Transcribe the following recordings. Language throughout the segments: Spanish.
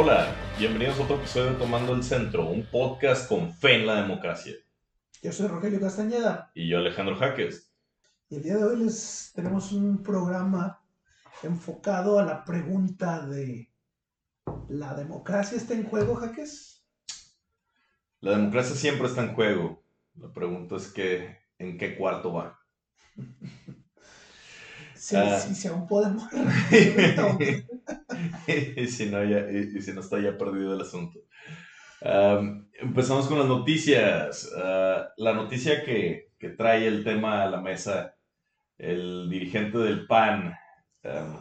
Hola, bienvenidos a otro episodio de Tomando el Centro, un podcast con fe en la democracia. Yo soy Rogelio Castañeda Y yo, Alejandro Jaques. y el día de hoy les tenemos un programa enfocado a la pregunta de ¿la democracia está en juego, Jaques? La democracia siempre está en juego. La pregunta es que, ¿en qué cuarto va? Si, Ah. si- si aún podemos. y, si no, ya, y, y si no está ya perdido el asunto. Am, empezamos con las noticias. Ah, la noticia que, que trae el tema a la mesa, el dirigente del PAN, am,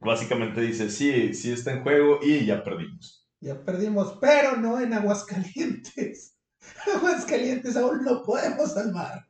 básicamente dice, sí, sí está en juego y ya perdimos. ya perdimos, pero no en Aguascalientes. Aguascalientes aún lo podemos salvar.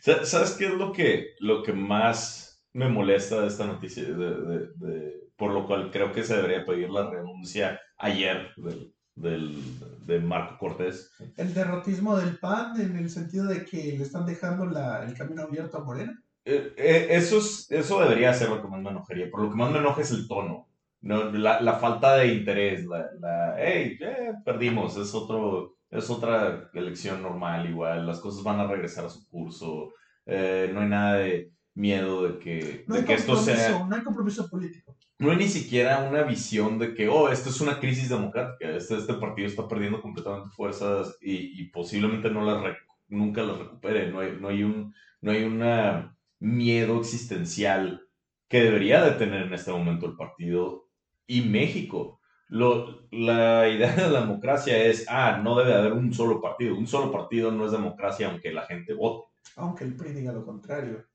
Sa- ¿Sabes qué es lo que, lo que más me molesta de esta noticia? De, de- de- por lo cual creo que se debería pedir la renuncia ayer del, del- de Marco Cortés. El derrotismo del PAN en el sentido de que le están dejando la- el camino abierto a Morena. Eh, eh, eso, es, eso debería ser lo que más me enojaría. Por lo que más me enoja es el tono. No, la, la falta de interés. La, la hey, eh, perdimos. Es, otro, es otra elección normal igual. Las cosas van a regresar a su curso. No hay nada de miedo de que, No de que esto sea... no hay compromiso político. no hay ni siquiera una visión de que, oh, esto es una crisis democrática, este, este partido está perdiendo completamente fuerzas y, y posiblemente no las nunca las recupere. No hay, no hay un no hay una miedo existencial que debería de tener en este momento el partido y México. Lo, la idea de la democracia es, ah, no debe haber un solo partido. Un solo partido no es democracia aunque la gente vote. Aunque el PRI diga lo contrario.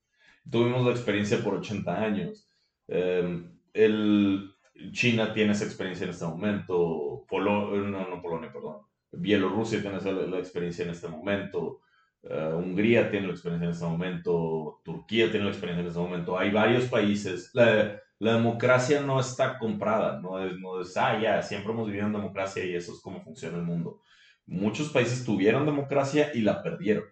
Tuvimos la experiencia por 80 años. Eh, el, China tiene esa experiencia en este momento. Polo, no, no Polonia, perdón. Bielorrusia tiene esa, la experiencia en este momento. eh, Hungría tiene la experiencia en este momento. Turquía tiene la experiencia en este momento. Hay varios países. La, la democracia no está comprada. No es, no es, ah, ya, siempre hemos vivido en democracia y eso es como funciona el mundo. Muchos países tuvieron democracia y la perdieron.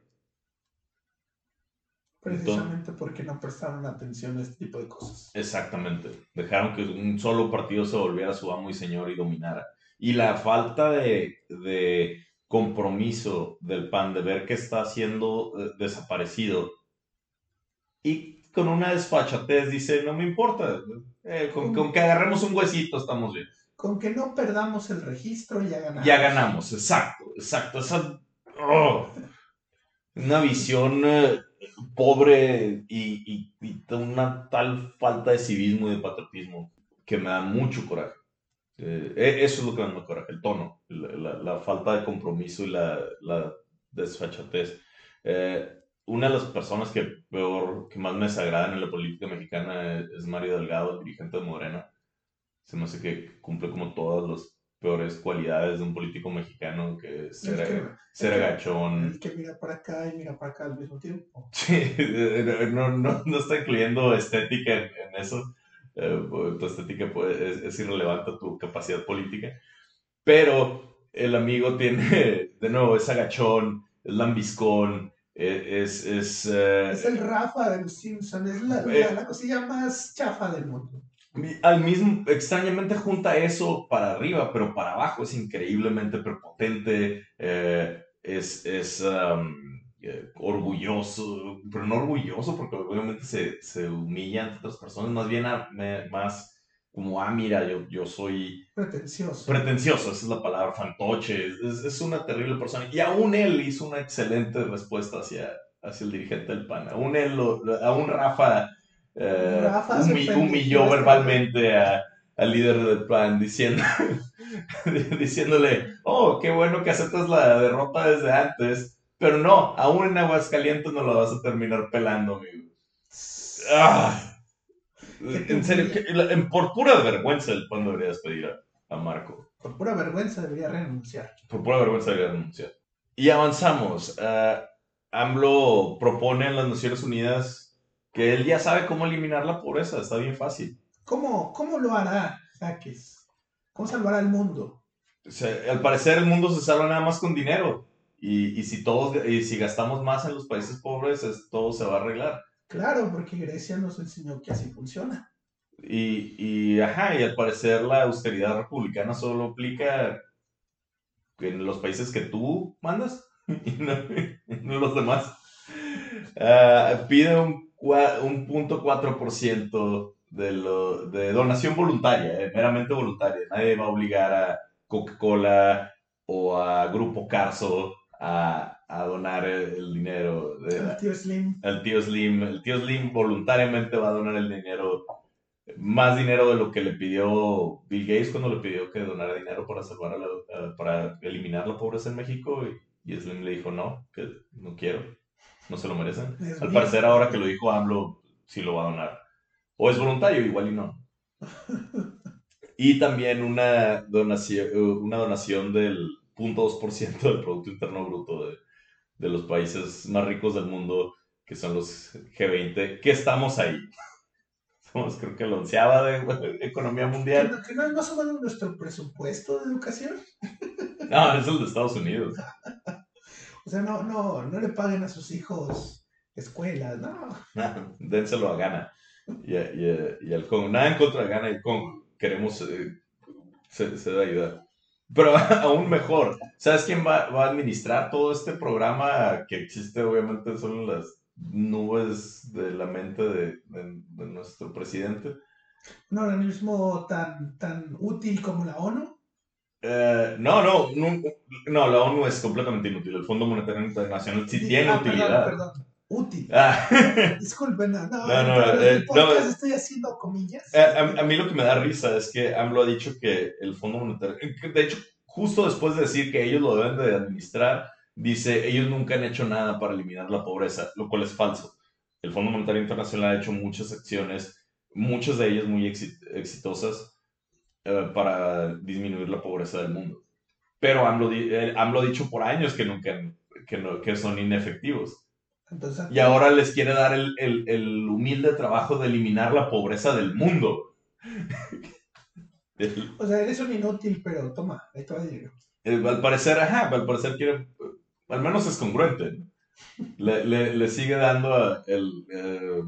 Precisamente porque no prestaron atención a este tipo de cosas. Exactamente. Dejaron que un solo partido se volviera su amo y señor y dominara. Y la falta de, de compromiso del PAN de ver que está siendo eh, desaparecido y con una desfachatez dice, no me importa, eh, con, con que agarremos un huesito estamos bien. Con que no perdamos el registro ya ganamos. Ya ganamos, exacto, exacto. Esa, oh, una visión eh, pobre y, y- una tal falta de civismo y de patriotismo que me da mucho coraje. Eh, e- eso es lo que me da coraje, el tono, la, falta de compromiso y la, la desfachatez. Eh, una de las personas que peor, que más me desagradan en la política mexicana es, es Mario Delgado, el dirigente de Morena. Se me hace que cumple como todas las peores cualidades de un político mexicano, que es ser, El que- ser el que- agachón. El que mira para acá y mira para acá al mismo tiempo. Sí, no, no, no está incluyendo estética en, en eso. Eh, tu estética puede- es, es irrelevante a tu capacidad política. Pero el amigo tiene, de nuevo, es agachón, es lambiscón, eh, es... es, eh, Es el Rafa de los Simpsons, es la, la, la cosilla más chafa del mundo. Al mismo, extrañamente junta eso para arriba, pero para abajo es increíblemente prepotente, eh, es, es eh, orgulloso, pero no orgulloso porque obviamente se, se humilla ante otras personas, más bien a- me- más como, ah, mira, yo, yo soy Pretencioso. pretencioso, esa es la palabra, fantoche, es, es una terrible persona. Y aún él hizo una excelente respuesta hacia, hacia el dirigente del PAN, aún él, lo- aún Rafa, eh, humi- humilló este verbalmente a- al líder del PAN diciendo, diciéndole, oh, qué bueno que aceptas la derrota desde antes, pero no, aún en Aguascalientes no la vas a terminar pelando, amigo. Ah. En serio, en- por pura vergüenza el PAN debería despedir a, a Marco. Por pura vergüenza debería renunciar. Por pura vergüenza debería renunciar. Y avanzamos. AMLO propone en las Naciones Unidas que él ya sabe cómo eliminar la pobreza. Está bien fácil. ¿Cómo, cómo lo hará, Jaques? ¿Cómo salvará al mundo? O sea, al parecer el mundo se salva nada más con dinero. Y, y si todos y si gastamos más en los países pobres, es- todo se va a arreglar. Claro, porque Grecia nos enseñó que así funciona. Y, y, ajá, y al parecer la austeridad republicana solo aplica en los países que tú mandas y no, no los demás. Ah, pide un, un punto 4% de, lo, de donación voluntaria, eh, meramente voluntaria. Nadie va a obligar a Coca-Cola o a Grupo Carso a, a donar el, dinero. el tío Slim. El tío Slim. El tío Slim voluntariamente va a donar el dinero, más dinero de lo que le pidió Bill Gates cuando le pidió que donara dinero para salvar para eliminar la pobreza en México. Y, y, Slim le dijo no, que no quiero, no se lo merecen. Al parecer ahora que lo dijo AMLO, sí lo va a donar. O es voluntario, igual y no. Y también una donación, una donación del 0.2% del Producto Interno Bruto de, de los países más ricos del mundo, que son los G20, que estamos ahí. Somos creo que la onceava de economía mundial. ¿Que no, es más o menos nuestro presupuesto de educación? No, es el de Estados Unidos. O sea, no, no, no le paguen a sus hijos escuelas, no. no dénselo a Gana y, y, al Congo. Nada en contra de Gana y Congo. Queremos eh, ser, ser ayudar. Pero aún mejor, ¿sabes quién va, va, a administrar todo este programa que existe? Obviamente son las nubes de la mente de, de, nuestro presidente. ¿Un organismo tan, tan útil como la ONU? Eh, no, no, no, la ONU es completamente inútil. El Fondo Monetario Internacional sí, tiene ah, utilidad. Perdón, útil. Ah. Disculpen, no, no, no, no, eh, estoy haciendo comillas. Eh, a, a, mí lo que me da risa es que AMLO ha dicho que el Fondo Monetario, de hecho, justo después de decir que ellos lo deben de administrar, dice, ellos nunca han hecho nada para eliminar la pobreza, lo cual es falso. El Fondo Monetario Internacional ha hecho muchas acciones, muchas de ellas muy exitosas, eh, para disminuir la pobreza del mundo. Pero AMLO, AMLO ha dicho por años que nunca que, no, que son inefectivos y ahora les quiere dar el, el, el, humilde trabajo de eliminar la pobreza del mundo. o sea, eres un inútil, pero toma, ahí te eh, Al parecer, ajá, al parecer quiere, al menos es congruente. Le, le, le, sigue dando el, eh,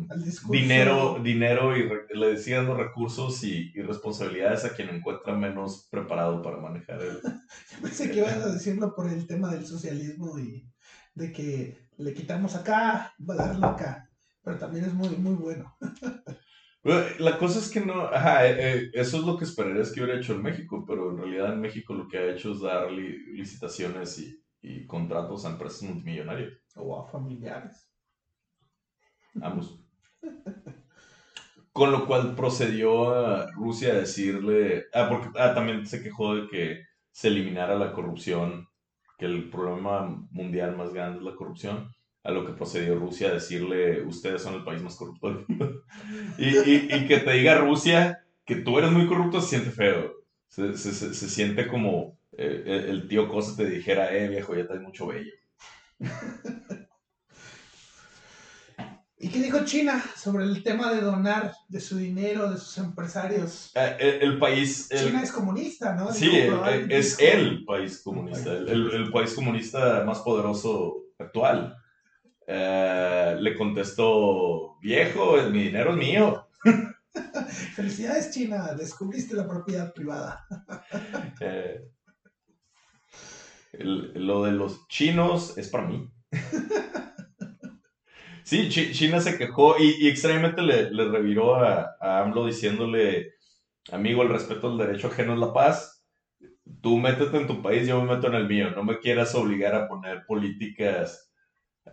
dinero, dinero y le sigue dando recursos y, y, responsabilidades a quien encuentra menos preparado para manejar el... Yo pensé que ibas a decirlo por el tema del socialismo y de que le quitamos acá, va a darle acá. Pero también es muy, muy bueno. La cosa es que no, ajá, eh, eh, eso es lo que esperarías que hubiera hecho en México, pero en realidad en México lo que ha hecho es dar licitaciones y, y, contratos a empresas multimillonarias. O a familiares. Ambos. Con lo cual procedió a Rusia a decirle, ah, porque ah, también se quejó de que se eliminara la corrupción que el problema mundial más grande es la corrupción, a lo que procedió Rusia a decirle, ustedes son el país más corrupto del mundo. y, y, que te diga Rusia que tú eres muy corrupto se siente feo. Se, se, se, siente como eh, el tío Cosa te dijera, eh viejo, ya estás mucho bello. ¿Y qué dijo China sobre el tema de donar de su dinero, de sus empresarios? Eh, el, país... China es comunista, ¿no? Sí, eh, es el país comunista, el, país comunista más poderoso actual. Eh, le contestó, viejo, mi dinero es mío. Felicidades, China, descubriste la propiedad privada. lo de los chinos es para mí. Sí, China se quejó y, extrañamente le, reviró a, AMLO diciéndole, amigo, el respeto al derecho ajeno es la paz. Tú métete en tu país, yo me meto en el mío. No me quieras obligar a poner políticas.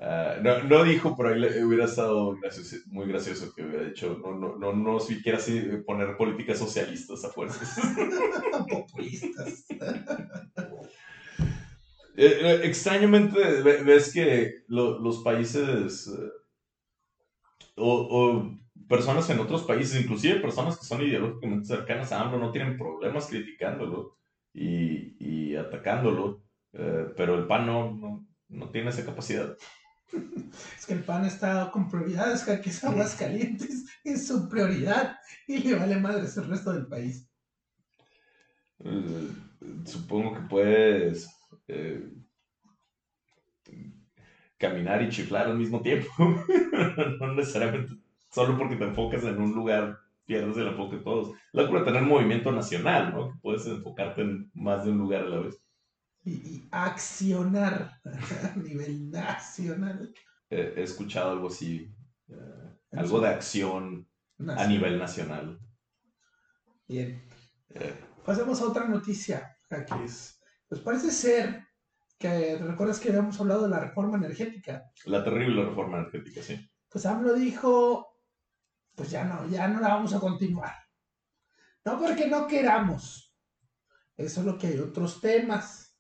Ah, no, dijo, pero ahí le, hubiera estado muy gracioso que hubiera dicho, no, no, no, no siquiera así poner políticas socialistas a fuerzas. Populistas. Eh, eh, extrañamente ves que los países eh, o, personas en otros países, inclusive personas que son ideológicamente cercanas a AMLO, no tienen problemas criticándolo y, y atacándolo, eh, pero el PAN no, no, tiene esa capacidad. Es que el PAN está con prioridades, que aquí es aguas calientes, es su prioridad y le vale madre el resto del país. Supongo que puedes eh, caminar y chiflar al mismo tiempo. no necesariamente solo porque te enfocas en un lugar pierdes el enfoque de todos. La cura tener movimiento nacional, ¿no? Que puedes enfocarte en más de un lugar a la vez. Y, accionar a nivel nacional. he escuchado algo así, eh, algo de acción a nivel nacional. Bien. Eh. Pasemos a otra noticia, es Pues parece ser que, ¿recuerdas que habíamos hablado de la reforma energética? La terrible reforma energética, sí. Pues AMLO dijo, pues ya no, ya no la vamos a continuar. No porque no queramos. Eso es lo que hay otros temas.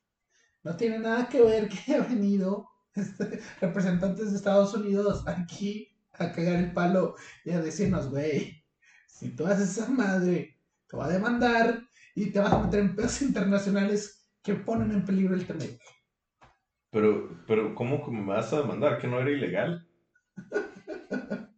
No tiene nada que ver que ha venido este, representantes de Estados Unidos aquí a cagar el palo y a decirnos, güey, si tú haces esa madre, te va a demandar y te vas a meter en pedos internacionales que ponen en peligro el tema. Pero, pero, ¿cómo me vas a demandar? ¿Que no era ilegal?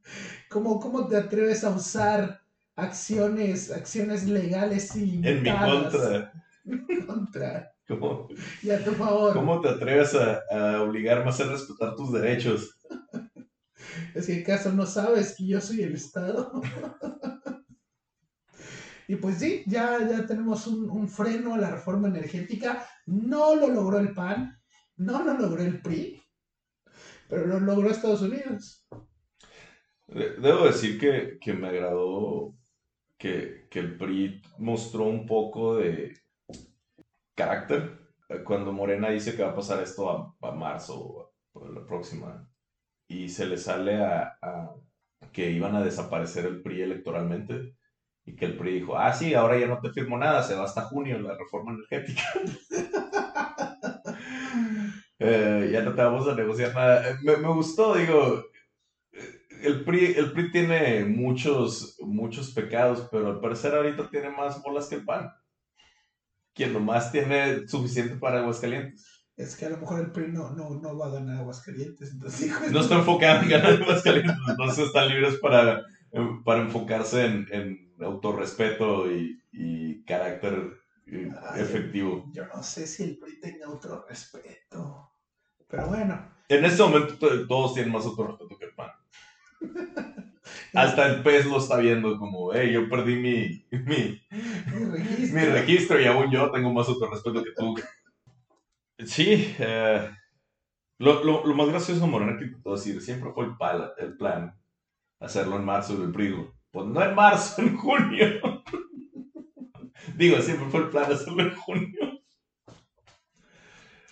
¿Cómo, ¿Cómo te atreves a usar acciones, acciones legales y En mi contra. En mi contra. ¿Cómo? Y a tu favor. ¿Cómo te atreves a, a obligarme a hacer respetar tus derechos? Es que acaso no sabes que yo soy el Estado. Y pues sí, ya, ya tenemos un, freno a la reforma energética. No lo logró el PAN, no lo logró el PRI, pero lo logró Estados Unidos. Debo decir que, me agradó que, el PRI mostró un poco de carácter cuando Morena dice que va a pasar esto a, a marzo o la próxima y se le sale a, que iban a desaparecer el PRI electoralmente y que el PRI dijo, ah, sí, ahora ya no te firmo nada, se va hasta junio la reforma energética. Eh, ya no te vamos a negociar nada. Eh, me, me, gustó, digo, el PRI, el PRI tiene muchos, muchos pecados, pero al parecer ahorita tiene más bolas que el PAN. Quien nomás tiene suficiente para Aguascalientes es que a lo mejor el PRI no, no, va a ganar Aguascalientes. Entonces, no está enfocado en ganar Aguascalientes, entonces están libres para, para enfocarse en, en autorrespeto y, y carácter eh, efectivo. Yo, no sé si el PRI tenga autorrespeto, pero bueno. En este momento todos tienen más autorrespeto que el PAN. Hasta el pez lo está viendo como, hey, yo perdí mi, mi, mi registro y aún yo tengo más autorrespeto que tú. Sí, eh, lo, lo, lo, más gracioso, Morena, que puedo decir, siempre fue el, el plan hacerlo en marzo del PRI. Pues no en marzo, en junio. Digo, siempre fue el plan hacerlo en junio.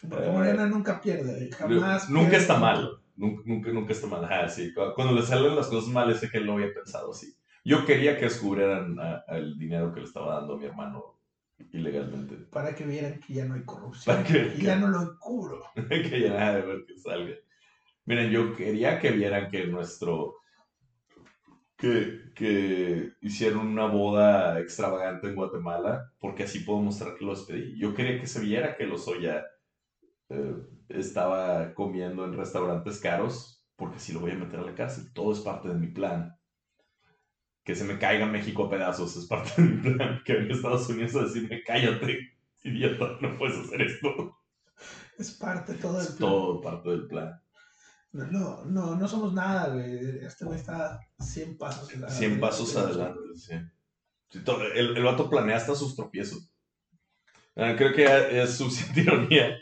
Porque Morena nunca pierde, jamás. Nunca está mal. Nunca, nunca, está mal. Ah, sí. Cuando le salen las cosas mal, ese que él lo había pensado así. Yo quería que descubrieran el dinero que le estaba dando a mi hermano ilegalmente. Para que vieran que ya no hay corrupción. que, ya no lo encubro. que ya nada de ver que salga. Miren, yo quería que vieran que nuestro. Que, que hicieron una boda extravagante en Guatemala, porque así puedo mostrar que los pedí. Yo quería que se viera que los Oya eh, estaba comiendo en restaurantes caros, porque si lo voy a meter a la cárcel. Todo es parte de mi plan que se me caiga México a pedazos. Es parte de mi plan. Que en Estados Unidos a decirme, cállate, idiota, no puedes hacer esto. Es parte todo del plan. Todo parte del plan. No, no, no, somos nada, güey. Este güey está 100 pasos adelante. 100 pasos adelante, sí. el, el vato planea hasta sus tropiezos. Ah, creo que es suficiente ironía.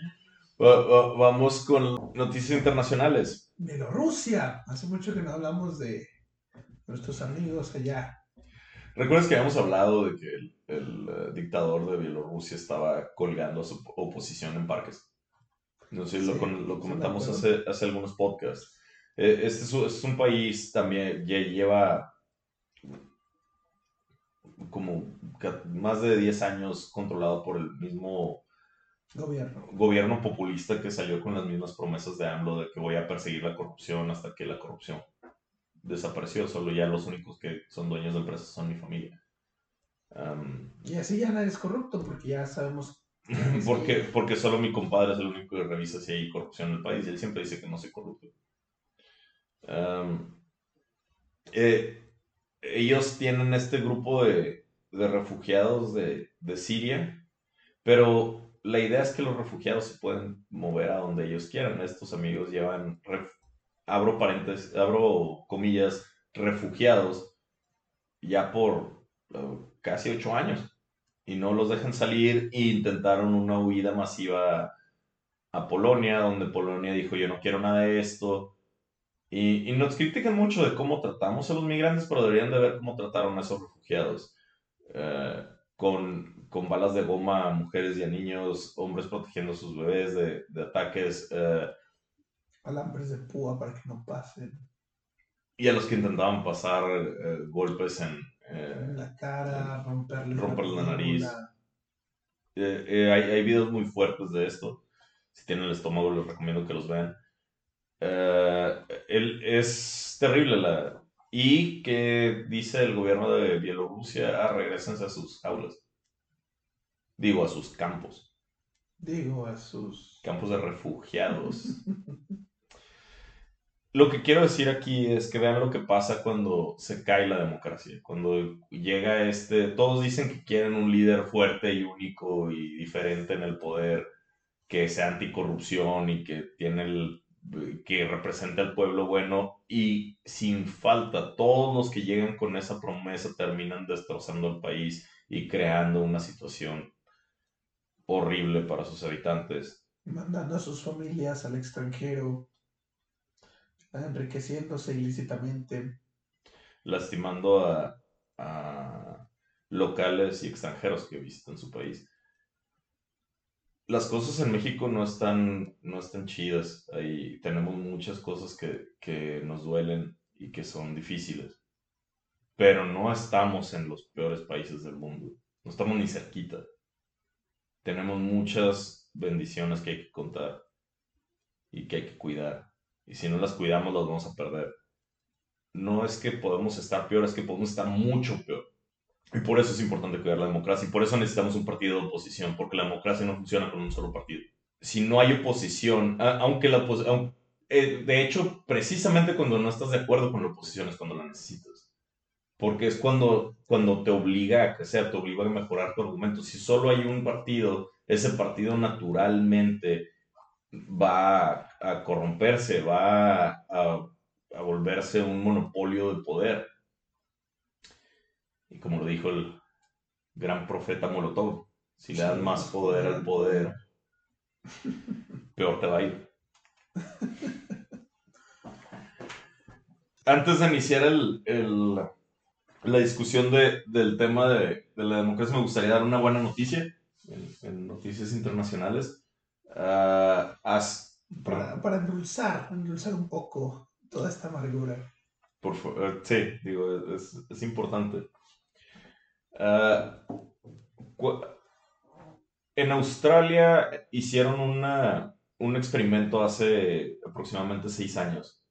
vamos con noticias internacionales. Bielorrusia. Hace mucho que no hablamos de, nuestros amigos allá. ¿Recuerdas que habíamos hablado de que el, eh, dictador de Bielorrusia estaba colgando a su oposición en parques? No sé, lo, lo, comentamos hace, hace, algunos podcasts. Eh, este es, un país también, ya lleva como más de 10 años controlado por el mismo gobierno. gobierno populista que salió con las mismas promesas de AMLO de que voy a perseguir la corrupción hasta que la corrupción desapareció, solo ya los únicos que son dueños de empresas son mi familia. y así ya nadie es corrupto, porque ya sabemos. porque, porque solo mi compadre es el único que revisa si hay corrupción en el país y él siempre dice que no soy corrupto. Eh, ellos tienen este grupo de, de refugiados de, de, Siria, pero la idea es que los refugiados se pueden mover a donde ellos quieran. Estos amigos llevan abro paréntesis, abro comillas, refugiados ya por eh, casi ocho años y no los dejan salir e intentaron una huida masiva a Polonia, donde Polonia dijo yo no quiero nada de esto. Y, y, nos critican mucho de cómo tratamos a los migrantes, pero deberían de ver cómo trataron a esos refugiados. Eh, con, con, balas de goma a mujeres y a niños, hombres protegiendo a sus bebés de, de ataques. Eh, Alambres de púa para que no pasen. Y a los que intentaban pasar eh, golpes en, en la cara, romperle, romperle la, nariz. hay, hay videos muy fuertes de esto. Si tienen el estómago, les recomiendo que los vean. él, es terrible la, y que dice el gobierno de Bielorrusia, ah, regresense a sus aulas. Digo, a sus campos. Digo, a sus... Campos de refugiados. lo que quiero decir aquí es que vean lo que pasa cuando se cae la democracia. Cuando llega este... Todos dicen que quieren un líder fuerte y único y diferente en el poder, que sea anticorrupción y que tiene el que representa al pueblo bueno y sin falta todos los que llegan con esa promesa terminan destrozando el país y creando una situación horrible para sus habitantes. Mandando a sus familias al extranjero, enriqueciéndose ilícitamente. Lastimando a, a locales y extranjeros que visitan su país las cosas en México no están, no están chidas. Ahí tenemos muchas cosas que, nos duelen y que son difíciles. Pero no estamos en los peores países del mundo. No estamos ni cerquita. Tenemos muchas bendiciones que hay que contar y que hay que cuidar. Y si no las cuidamos, las vamos a perder. No es que podemos estar peor, es que podemos estar mucho peor. Y por eso es importante cuidar la democracia. Y por eso necesitamos un partido de oposición, porque la democracia no funciona con un solo partido. Si no hay oposición, aunque la oposición... Eh, de hecho, precisamente cuando no estás de acuerdo con la oposición es cuando la necesitas. Porque es cuando, cuando te obliga a crecer, te obliga a mejorar tu argumento. Si solo hay un partido, ese partido naturalmente va a, corromperse, va a, a volverse un monopolio de poder y como lo dijo el gran profeta Molotov, si le das más poder al poder, peor te va a ir. Antes de iniciar el, el, la discusión de, del tema de, de, la democracia, me gustaría dar una buena noticia en, noticias internacionales. Uh, para, para endulzar, endulzar un poco toda esta amargura. Por, uh, sí, digo, es, es importante. Ah, en Australia hicieron una, un experimento hace aproximadamente seis años.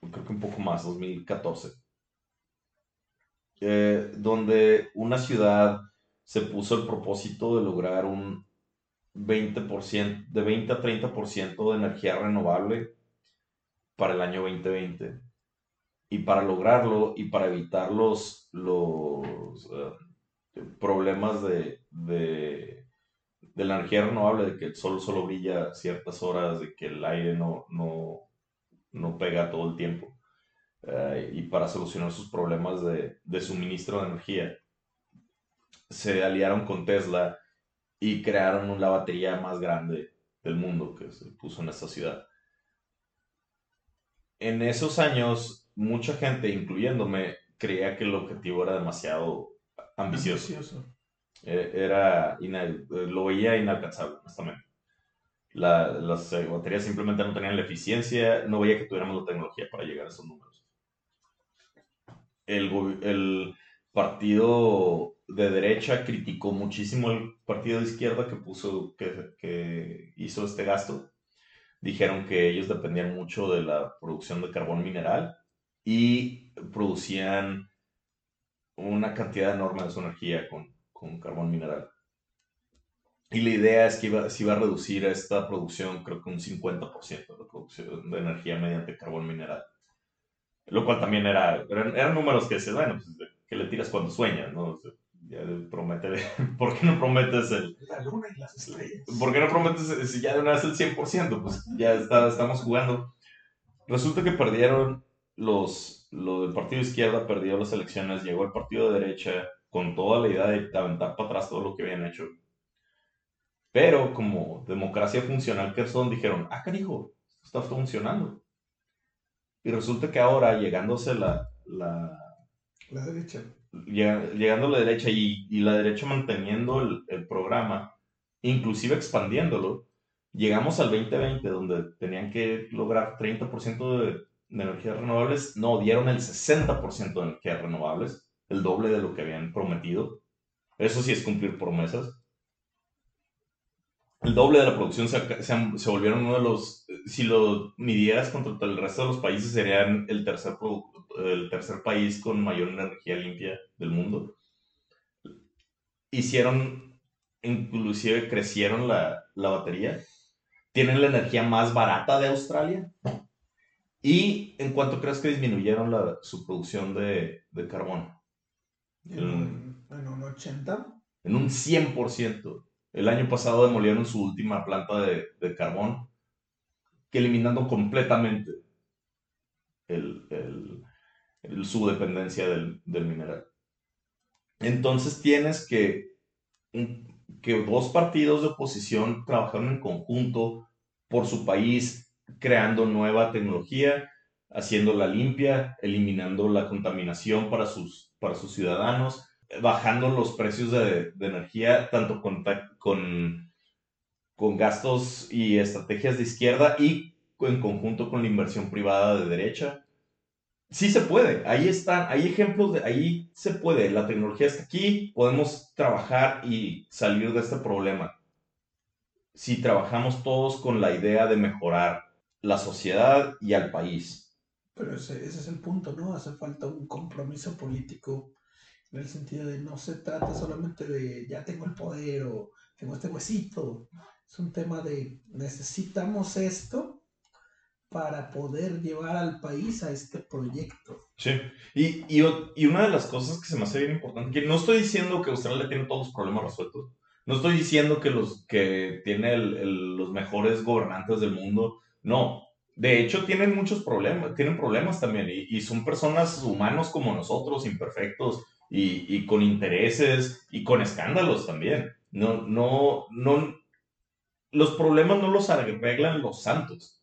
Creo que un poco más, 2014. Eh, donde una ciudad se puso el propósito de lograr un 20%, de 20 a 30% de energía renovable para el año 2020. Y para lograrlo y para evitar los, los eh, problemas de, de, de, la energía renovable, de que el sol solo brilla ciertas horas, de que el aire no, no, no pega todo el tiempo, eh, y para solucionar sus problemas de, de suministro de energía, se aliaron con Tesla y crearon la batería más grande del mundo que se puso en esta ciudad. En esos años mucha gente, incluyéndome, creía que el objetivo era demasiado ambicioso. Eh, era eh, lo veía inalcanzable, honestamente. las eh, baterías simplemente no tenían la eficiencia, no veía que tuviéramos la tecnología para llegar a esos números. El, el partido de derecha criticó muchísimo el partido de izquierda que puso, que, que hizo este gasto. Dijeron que ellos dependían mucho de la producción de carbón mineral y producían una cantidad enorme de su energía con, con carbón mineral. Y la idea es que iba, se iba a reducir esta producción, creo que un 50% de producción de energía mediante carbón mineral. Lo cual también era, eran, números que se bueno, pues, que le tiras cuando sueñas, ¿no? Ya promete, ¿por qué no prometes el... La luna y las estrellas. ¿Por qué no prometes si ya de una vez el 100%? Pues ya está, estamos jugando. Resulta que perdieron los, lo del partido izquierda perdió las elecciones, llegó el partido de derecha con toda la idea de aventar para atrás todo lo que habían hecho. Pero como democracia funcional que son, dijeron, ah, carijo, está funcionando. Y resulta que ahora, llegándose la... La, la derecha. Llegando a la derecha y, la derecha manteniendo el, el, programa, inclusive expandiéndolo, llegamos al 2020, donde tenían que lograr 30% de, de energías renovables. No, dieron el 60% de energías renovables, el doble de lo que habían prometido. Eso sí es cumplir promesas el doble de la producción se, se, volvieron uno de los, si lo midieras contra el resto de los países, serían el tercer, el tercer país con mayor energía limpia del mundo. Hicieron, inclusive crecieron la, la batería. Tienen la energía más barata de Australia. ¿Y en cuánto crees que disminuyeron la, su producción de, de carbón? En, en un 80. En un 100%. El año pasado demolieron su última planta de, carbón, que eliminando completamente su dependencia del, mineral. Entonces tienes que, que dos partidos de oposición trabajaron en conjunto por su país, creando nueva tecnología, haciéndola limpia, eliminando la contaminación para sus, para sus ciudadanos bajando los precios de, energía, tanto con, con, con, gastos y estrategias de izquierda y en conjunto con la inversión privada de derecha. Sí se puede, ahí están, hay ejemplos de, ahí se puede, la tecnología está aquí, podemos trabajar y salir de este problema. Si trabajamos todos con la idea de mejorar la sociedad y al país. Pero ese, ese es el punto, ¿no? Hace falta un compromiso político en el sentido de no se trata solamente de ya tengo el poder o tengo este huesito. Es un tema de necesitamos esto para poder llevar al país a este proyecto. Sí, y, y, una de las cosas que se me hace bien importante, que no estoy diciendo que Australia tiene todos los problemas resueltos, no estoy diciendo que, los, que tiene los mejores gobernantes del mundo, no, de hecho tienen muchos problemas, tienen problemas también y, y, son personas humanos como nosotros, imperfectos, y, con intereses y con escándalos también. No, no, no, los problemas no los arreglan los santos,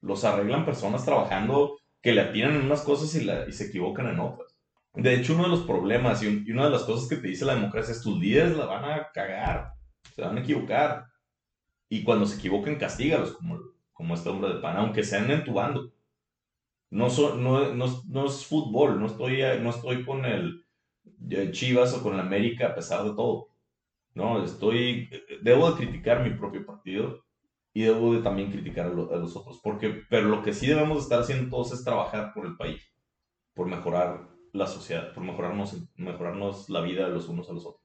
los arreglan personas trabajando que le atinan en unas cosas y, la, y se equivocan en otras. De hecho, uno de los problemas y, una de las cosas que te dice la democracia es tus líderes la van a cagar, se van a equivocar. Y cuando se equivoquen, castígalos, como, como este hombre de pan, aunque sean entubando. No, no, no, no, es fútbol, no estoy, no estoy con el, Chivas o con la América a pesar de todo. No, estoy, debo de criticar mi propio partido y debo de también criticar a, los otros, porque, pero lo que sí debemos estar haciendo todos es trabajar por el país, por mejorar la sociedad, por mejorarnos, mejorarnos la vida de los unos a los otros.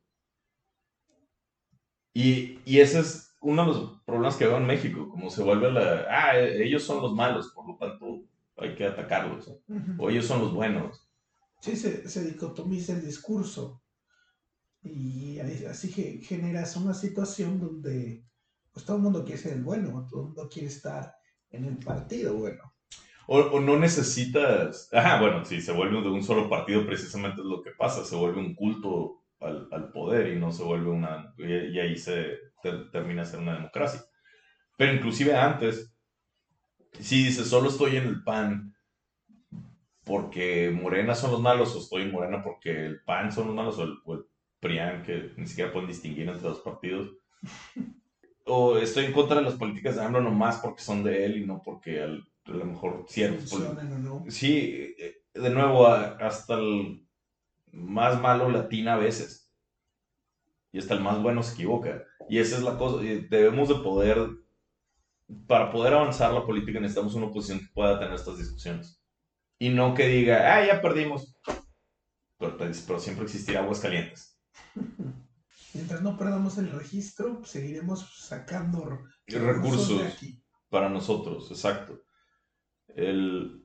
Y, y ese es uno de los problemas que veo en México, como se vuelve la, ah, ellos son los malos, por lo tanto hay que atacarlos, o ellos son los buenos sí, se, se dicotomiza el discurso. Y así generas una situación donde pues todo el mundo quiere ser el bueno, todo el mundo quiere estar en el partido bueno. O, no necesitas, ajá, bueno, si se vuelve de un solo partido precisamente es lo que pasa, se vuelve un culto al, al poder y no se vuelve una, y, ahí se termina ser una democracia. Pero inclusive antes, si dices, solo estoy en el PAN porque Morena son los malos o estoy en Morena porque el PAN son los malos o el, PRIAN que ni siquiera pueden distinguir entre dos partidos. o estoy en contra de las políticas de AMLO nomás porque son de él y no porque a lo mejor ciertos... no. Sí, eh, de nuevo, hasta el más malo latina a veces. Y hasta el más bueno se equivoca. Y esa es la cosa. Debemos de poder, para poder avanzar la política necesitamos una oposición que pueda tener estas discusiones y no que diga, ah, ya perdimos. Pero, siempre existirá aguas calientes. Mientras no perdamos el registro, seguiremos sacando recursos, para nosotros, exacto. El,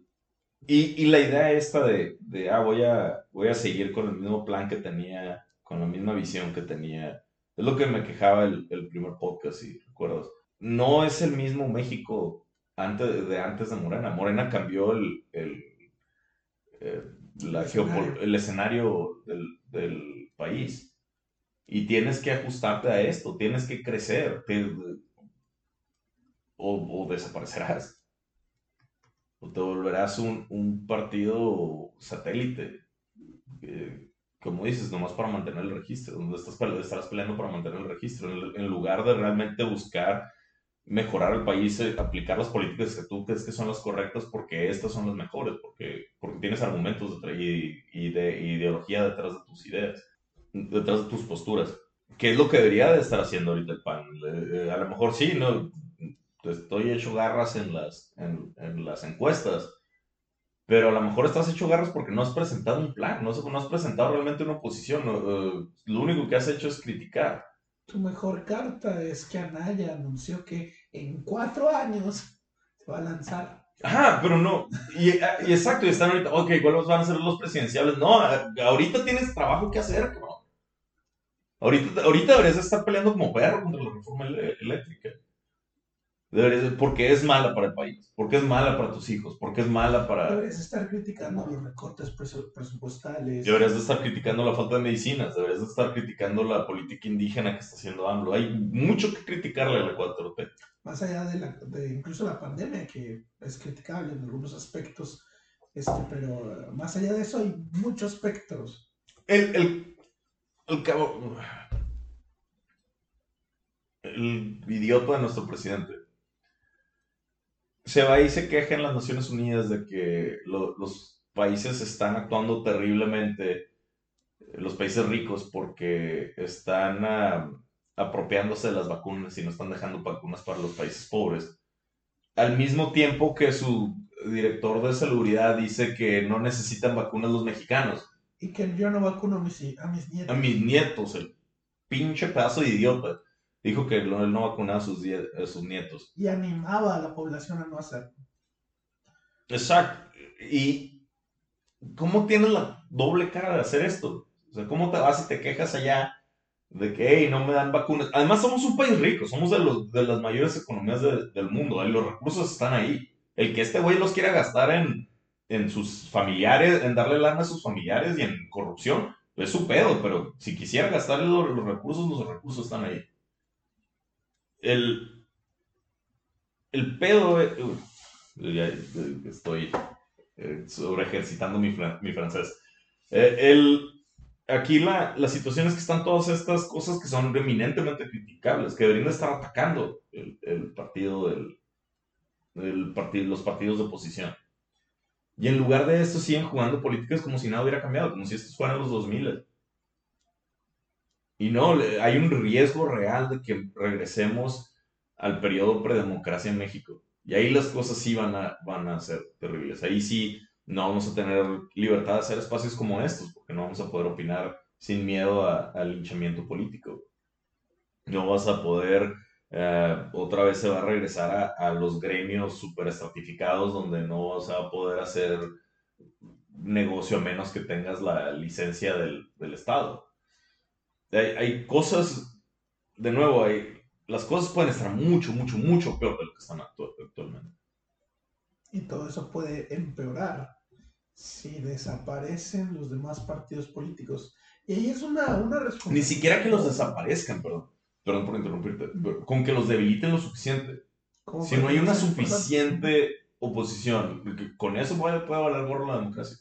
y, la idea esta de, de, ah, voy a, voy a seguir con el mismo plan que tenía, con la misma visión que tenía, es lo que me quejaba el, el primer podcast, si recuerdas. No es el mismo México antes de, antes de Morena. Morena cambió el, eh, la El escenario. el escenario del, del país. Y tienes que ajustarte a esto, tienes que crecer, te- o, o desaparecerás. O te volverás un, un partido satélite. eh, como dices, nomás para mantener el registro, donde estás, estarás peleando para mantener el registro, en, en lugar de realmente buscar mejorar el país, eh, aplicar las políticas que tú crees que son las correctas porque estas son las mejores, porque, porque tienes argumentos y, y de ideología detrás de tus ideas, detrás de tus posturas. ¿Qué es lo que debería de estar haciendo ahorita el PAN? Eh, eh, a lo mejor sí, ¿no? Estoy hecho garras en las, en, en las encuestas, pero a lo mejor estás hecho garras porque no has presentado un plan, no, no has presentado realmente una oposición, no, lo único que has hecho es criticar. Tu mejor carta es que Anaya anunció que en cuatro años se va a lanzar. Ajá, pero no. Y, y exacto, y están ahorita, ok, ¿cuáles van a ser los presidenciales? No, ahorita tienes trabajo que hacer, cabrón. Ahorita, ahorita deberías de estar peleando como perro contra la reforma eléctrica. Deberías de- porque es mala para el país, porque es mala para tus hijos, porque es mala para... Deberías estar criticando los recortes presu- presupuestales. Deberías de estar criticando la falta de medicinas, deberías de estar criticando la política indígena que está haciendo AMLO. Hay mucho que criticarle a la 4T. Más allá de, la, de incluso la pandemia, que es criticable en algunos aspectos, este, pero más allá de eso hay muchos espectros. El, el, el cabo. El idiota de nuestro presidente. Se va y se queja en las Naciones Unidas de que lo- los países están actuando terriblemente, los países ricos, porque están ah, apropiándose de las vacunas y no están dejando vacunas para los países pobres. Al mismo tiempo que su director de seguridad dice que no necesitan vacunas los mexicanos Y que yo no vacuno a mis, a mis a nietos. mis nietos, el pinche pedazo de idiota. Dijo que él no vacunaba a sus, die- a sus nietos. Y animaba a la población a no hacerlo. Exacto. Y ¿cómo tienes la doble cara de hacer esto? O sea, ¿cómo te vas y te quejas allá de que, no me dan vacunas? Además, somos un país rico, somos de, los, de las mayores economías de- del mundo, los recursos están ahí. El que este güey los quiera gastar en, en sus familiares, en darle lana a sus familiares y en corrupción, es su pedo, pero si quisiera gastarle los, los recursos, los recursos están ahí. El, el pedo, eh, estoy eh, sobre ejercitando mi, mi francés. Eh, el, aquí la, la situación es que están todas estas cosas que son eminentemente criticables, que deberían de estar atacando el, el partido del, el los partidos de oposición. Y en lugar de esto siguen jugando políticas como si nada hubiera cambiado, como si estos fueran los 2000. Y no, hay un riesgo real de que regresemos al periodo predemocracia en México. Y ahí las cosas sí van a, van a ser terribles. Ahí sí no vamos a tener libertad de hacer espacios como estos, porque no vamos a poder opinar sin miedo al linchamiento político. No vas a poder, eh, otra vez se va a regresar a, a los gremios super estratificados donde no vas a poder hacer negocio a menos que tengas la licencia del, del Estado. Hay, hay cosas, de nuevo, hay, las cosas pueden estar mucho, mucho, mucho peor de lo que están actu- actualmente. Y todo eso puede empeorar si desaparecen los demás partidos políticos. Y ahí es una, una responsabilidad. Ni siquiera que los desaparezcan, perdón. Perdón por interrumpirte. con que los debiliten lo suficiente. Si no hay una suficiente oposición, con eso puede, puede valer gorro la democracia.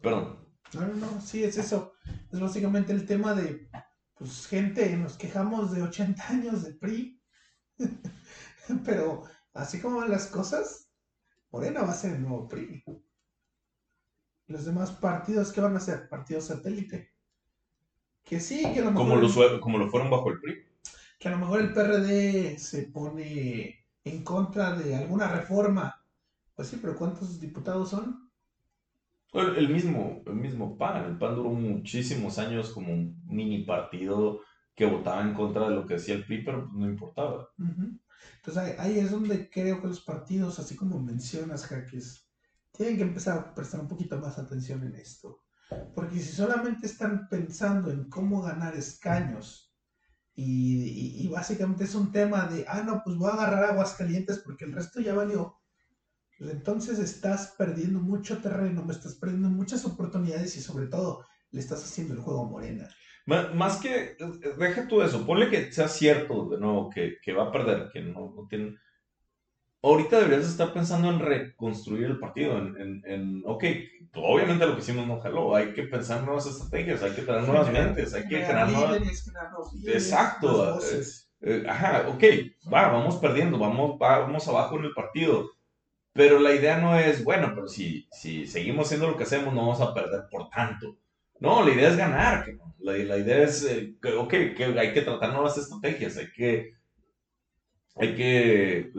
Perdón. No, no, no, sí, es eso. Es básicamente el tema de, pues, gente, nos quejamos de 80 años de PRI, pero así como van las cosas, Morena va a ser el nuevo PRI. Los demás partidos, ¿qué van a ser? Partidos satélite. Que sí, que a lo mejor, Como lo, como lo fueron bajo el PRI. que a lo mejor el PRD se pone en contra de alguna reforma. Pues sí, pero ¿cuántos diputados son? El, el mismo, el mismo PAN. El PAN duró muchísimos años como un mini partido que votaba en contra de lo que decía el PRI, pero pues no importaba. Entonces ahí, ahí es donde creo que los partidos, así como mencionas, Jaques, tienen que empezar a prestar un poquito más atención en esto. Porque si solamente están pensando en cómo ganar escaños y, y- y básicamente es un tema de, ah, no, pues voy a agarrar aguas calientes porque el resto ya valió, pues entonces estás perdiendo mucho terreno, estás perdiendo muchas oportunidades y sobre todo le estás haciendo el juego a Morena. Más que, deja tú eso, ponle que sea cierto de nuevo, que, que va a perder, que no, no tiene... Ahorita deberías estar pensando en reconstruir el partido, en, en, en, ok, obviamente lo que hicimos no jaló, hay que pensar en nuevas estrategias, hay que tener nuevas mentes, hay que generar nuevas... Exacto. Eh, eh, ajá, ok, va, vamos perdiendo, vamos, vamos abajo en el partido, pero la idea no es, bueno, pero si, si seguimos haciendo lo que hacemos, no vamos a perder por tanto. No, la idea es ganar. La, la idea es, eh, que, ok, que hay que tratar nuevas estrategias, hay que, hay que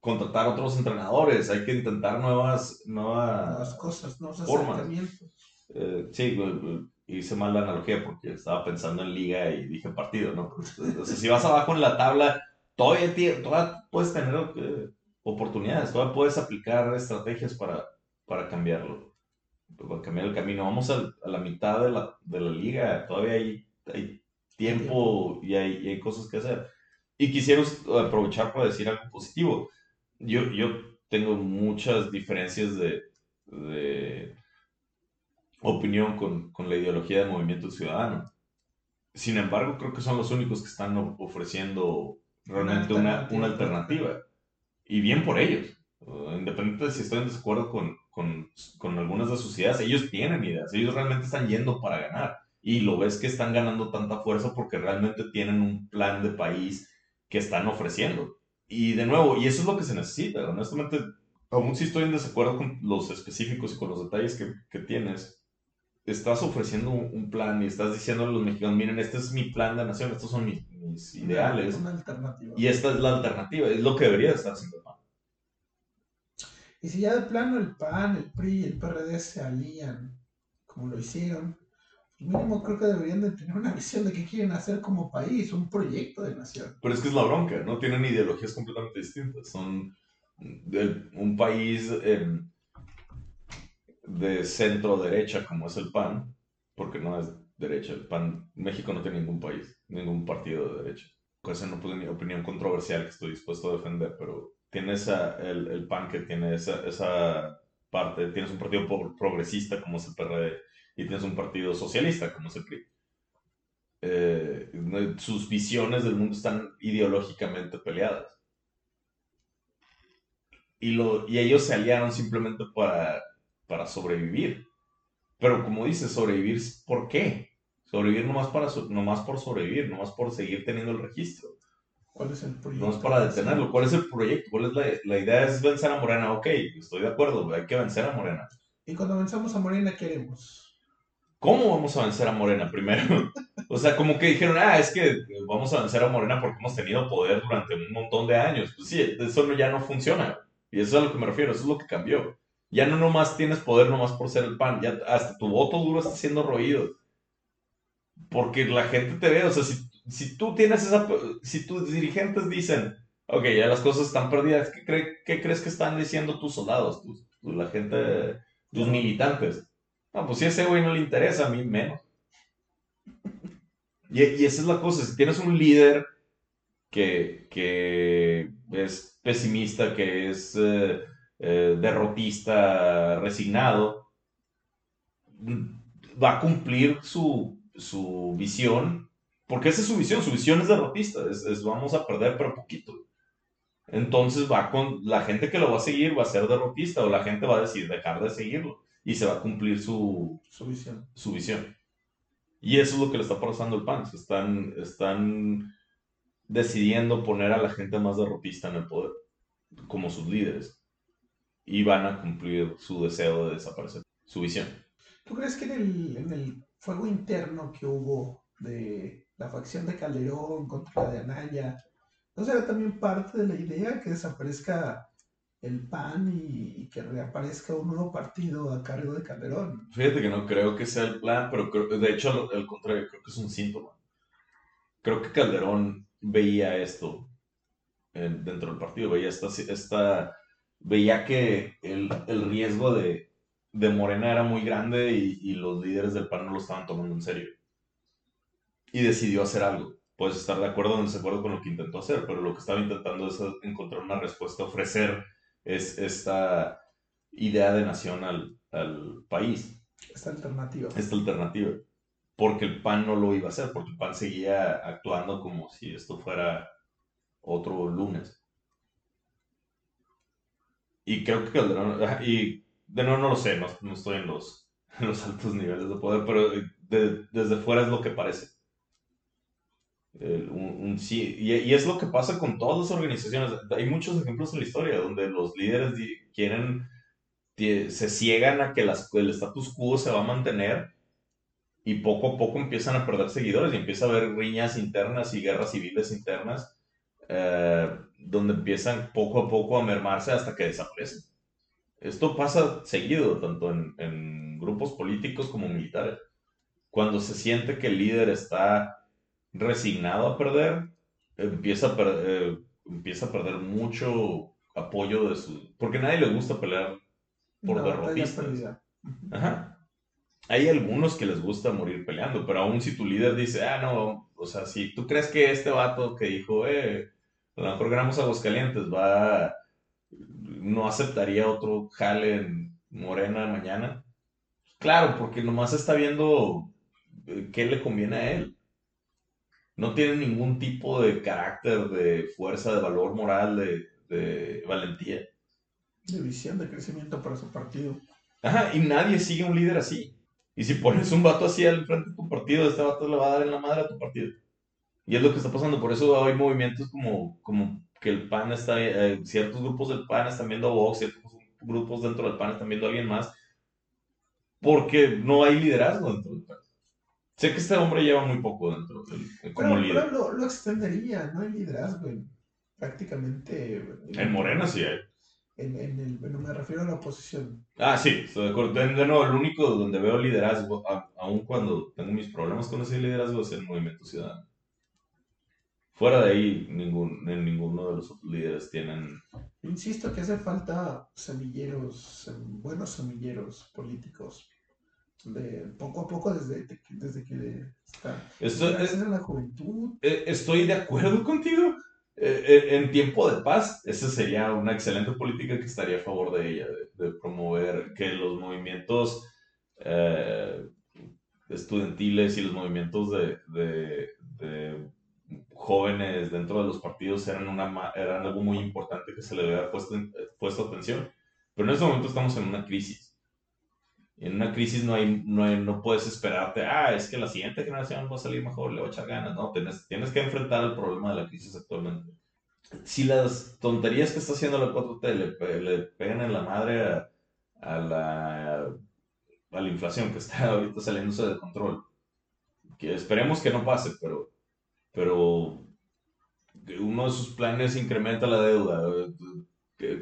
contratar otros entrenadores, hay que intentar nuevas, nuevas, cosas, nuevos formas. Eh, sí, hice mal la analogía porque estaba pensando en liga y dije partido, ¿no? O sea, si vas abajo en la tabla, todavía, todavía puedes tener eh, oportunidades, todavía puedes aplicar estrategias para, para cambiarlo, para cambiar el camino. Vamos a, a la mitad de la, de la, liga, todavía hay, hay tiempo y hay, y hay, cosas que hacer. Y quisiera aprovechar para decir algo positivo. Yo, yo tengo muchas diferencias de, de opinión con, con, la ideología del movimiento ciudadano. Sin embargo, creo que son los únicos que están ofreciendo realmente una, una alternativa y bien por ellos. Independientemente de si estoy en desacuerdo con, con, con, algunas de sus ideas, ellos tienen ideas, ellos realmente están yendo para ganar. Y lo ves que están ganando tanta fuerza porque realmente tienen un plan de país que están ofreciendo. Y de nuevo, y eso es lo que se necesita. Honestamente, aún si estoy en desacuerdo con los específicos y con los detalles que, que tienes, estás ofreciendo un, plan y estás diciendo a los mexicanos, miren, este es mi plan de nación, estos son mis, ideales. Una alternativa. Y esta es la alternativa, es lo que debería estar haciendo el PAN. Y si ya de plano el PAN, el PRI y el PRD se alían, como lo hicieron, pues mínimo creo que deberían de tener una visión de qué quieren hacer como país, un proyecto de nación. Pero es que es la bronca, no tienen ideologías completamente distintas, son un país de centro derecha como es el PAN, porque no es derecha, el PAN, México no tiene ningún país, ningún partido de derecha. Esa no puede mi opinión controversial que estoy dispuesto a defender, pero tienes el, el, PAN que tiene esa, esa parte, tienes un partido progresista como es el PRD y tienes un partido socialista como es el PRI. Eh, sus visiones del mundo están ideológicamente peleadas. Y, lo, y ellos se aliaron simplemente para, para sobrevivir. Pero como dices, sobrevivir, ¿por qué? Sobrevivir nomás, para, nomás por sobrevivir, nomás por seguir teniendo el registro. ¿Cuál es el proyecto? No es para detenerlo. ¿Cuál es el proyecto? ¿Cuál es la, la, idea? Es vencer a Morena. Ok, estoy de acuerdo, hay que vencer a Morena. ¿Y cuando vencemos a Morena, qué haremos? ¿Cómo vamos a vencer a Morena primero? o sea, como que dijeron, ah, es que vamos a vencer a Morena porque hemos tenido poder durante un montón de años. Pues sí, eso ya no funciona. Y eso es a lo que me refiero, eso es lo que cambió. Ya no nomás tienes poder nomás por ser el pan, ya hasta tu voto duro está siendo roído. Porque la gente te ve, o sea, si si tú tienes esa, si tus dirigentes dicen, ok, ya las cosas están perdidas, ¿qué, qué crees que están diciendo tus soldados, tus, la gente, tus militantes? No, pues si a ese güey no le interesa, a mí menos. Y, y esa es la cosa, si tienes un líder que, que es pesimista, que es eh, eh, derrotista, resignado, va a cumplir su, su visión porque esa es su visión, su visión es derrotista, es, vamos a perder pero poquito. Entonces va con la gente que lo va a seguir va a ser derrotista o la gente va a decir dejar de seguirlo y se va a cumplir su, su visión. Su visión. Y eso es lo que le está pasando al PAN. Están, están decidiendo poner a la gente más derrotista en el poder, como sus líderes. Y van a cumplir su deseo de desaparecer, su visión. ¿Tú crees que en el, en el fuego interno que hubo de la facción de Calderón contra la de Anaya. ¿No será también parte de la idea que desaparezca el PAN y, que reaparezca un nuevo partido a cargo de Calderón? Fíjate que no creo que sea el plan, pero de hecho, al contrario, creo que es un síntoma. Creo que Calderón veía esto dentro del partido, veía esta, esta veía que el, riesgo de, Morena era muy grande y, y los líderes del PAN no lo estaban tomando en serio y decidió hacer algo. Puedes estar de acuerdo o en desacuerdo con lo que intentó hacer, pero lo que estaba intentando es encontrar una respuesta, ofrecer es esta idea de nación al, al país. Esta alternativa. Esta alternativa. Porque el PAN no lo iba a hacer, porque el PAN seguía actuando como si esto fuera otro lunes. Y creo que Calderón, y de nuevo no lo sé, no, estoy en los, los, altos niveles de poder, pero desde fuera es lo que parece. Un, sí, y, es lo que pasa con todas las organizaciones. Hay muchos ejemplos en la historia donde los líderes quieren, se ciegan a que el status quo se va a mantener y poco a poco empiezan a perder seguidores y empieza a haber riñas internas y guerras civiles internas eh, donde empiezan poco a poco a mermarse hasta que desaparecen. Esto pasa seguido, tanto en, grupos políticos como militares. Cuando se siente que el líder está resignado a perder, empieza a, eh, empieza a perder mucho apoyo de su... Porque a nadie le gusta pelear por derrotistas. Ajá. Hay algunos que les gusta morir peleando, pero aún si tu líder dice, ah, no, o sea, si tú crees que este vato que dijo, eh, a lo mejor ganamos Aguascalientes, va, no aceptaría otro jale en Morena mañana. Claro, porque nomás está viendo eh, qué le conviene a él. No tiene ningún tipo de carácter, de fuerza, de valor moral, de, de valentía. De visión, de crecimiento para su partido. Ajá, y nadie sigue un líder así. Y si pones un vato así al frente de tu partido, este vato le va a dar en la madre a tu partido. Y es lo que está pasando, por eso hay movimientos como, como que el PAN está, eh, ciertos grupos del PAN están viendo a Vox, ciertos grupos dentro del PAN están viendo a alguien más, porque no hay liderazgo dentro del PAN. Sé que este hombre lleva muy poco dentro del, como líder. Pero lo, extendería, no hay liderazgo prácticamente. En, Morena sí hay. En, el, bueno, me refiero a la oposición. Ah, sí, de acuerdo. De, nuevo, el único donde veo liderazgo, aun cuando tengo mis problemas con ese liderazgo, es el Movimiento Ciudadano. Fuera de ahí, ningún, ninguno de los líderes tienen... Insisto que hace falta semilleros, buenos semilleros políticos. De poco a poco desde, desde que está Esto es, en la juventud. Eh, estoy de acuerdo contigo. Eh, eh, en tiempo de paz, esa sería una excelente política que estaría a favor de ella, de, promover que los movimientos estudiantiles y los movimientos de jóvenes dentro de los partidos eran, una, eran algo muy importante que se le había puesto, puesto atención. Pero en este momento estamos en una crisis. En una crisis no, hay, no, no puedes esperarte, ah, es que la siguiente generación va a salir mejor, le va a echar ganas. No, tienes, tienes que enfrentar el problema de la crisis actualmente. Si las tonterías que está haciendo la 4T le, le pegan en la madre a, a, la, a la inflación que está ahorita saliéndose de control, que esperemos que no pase, pero pero uno de sus planes incrementa la deuda,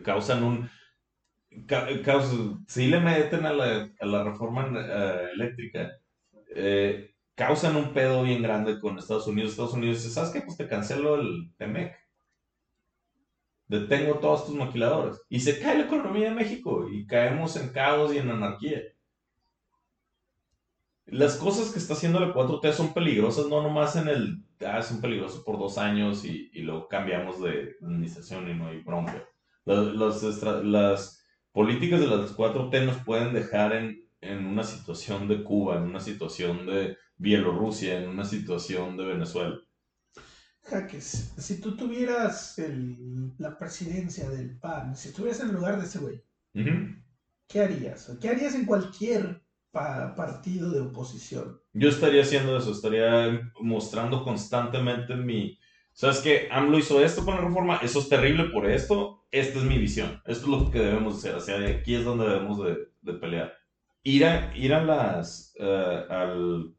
causan un... si le meten a la, a la reforma eh, eléctrica, eh, causan un pedo bien grande con Estados Unidos. Estados Unidos dice, ¿sabes qué? Pues te cancelo el TEMEC. Detengo todos tus maquiladores. Y se cae la economía de México y caemos en caos y en anarquía las cosas que está haciendo la 4T son peligrosas, no nomás en el, ah, son peligrosos por dos años y, y luego cambiamos de administración y no hay bronca. Las, las, políticas de las 4T nos pueden dejar en, en, una situación de Cuba, en una situación de Bielorrusia, en una situación de Venezuela. Jaques, si tú tuvieras el, la presidencia del PAN, si estuvieras en el lugar de ese güey, ¿qué harías? ¿Qué harías en cualquier partido de oposición. Yo estaría haciendo eso, estaría mostrando constantemente mi... ¿Sabes qué? AMLO hizo esto con la reforma, eso es terrible por esto, esta es mi visión, esto es lo que debemos hacer, o sea, aquí es donde debemos de, pelear. Ir a, ir a las... Eh, al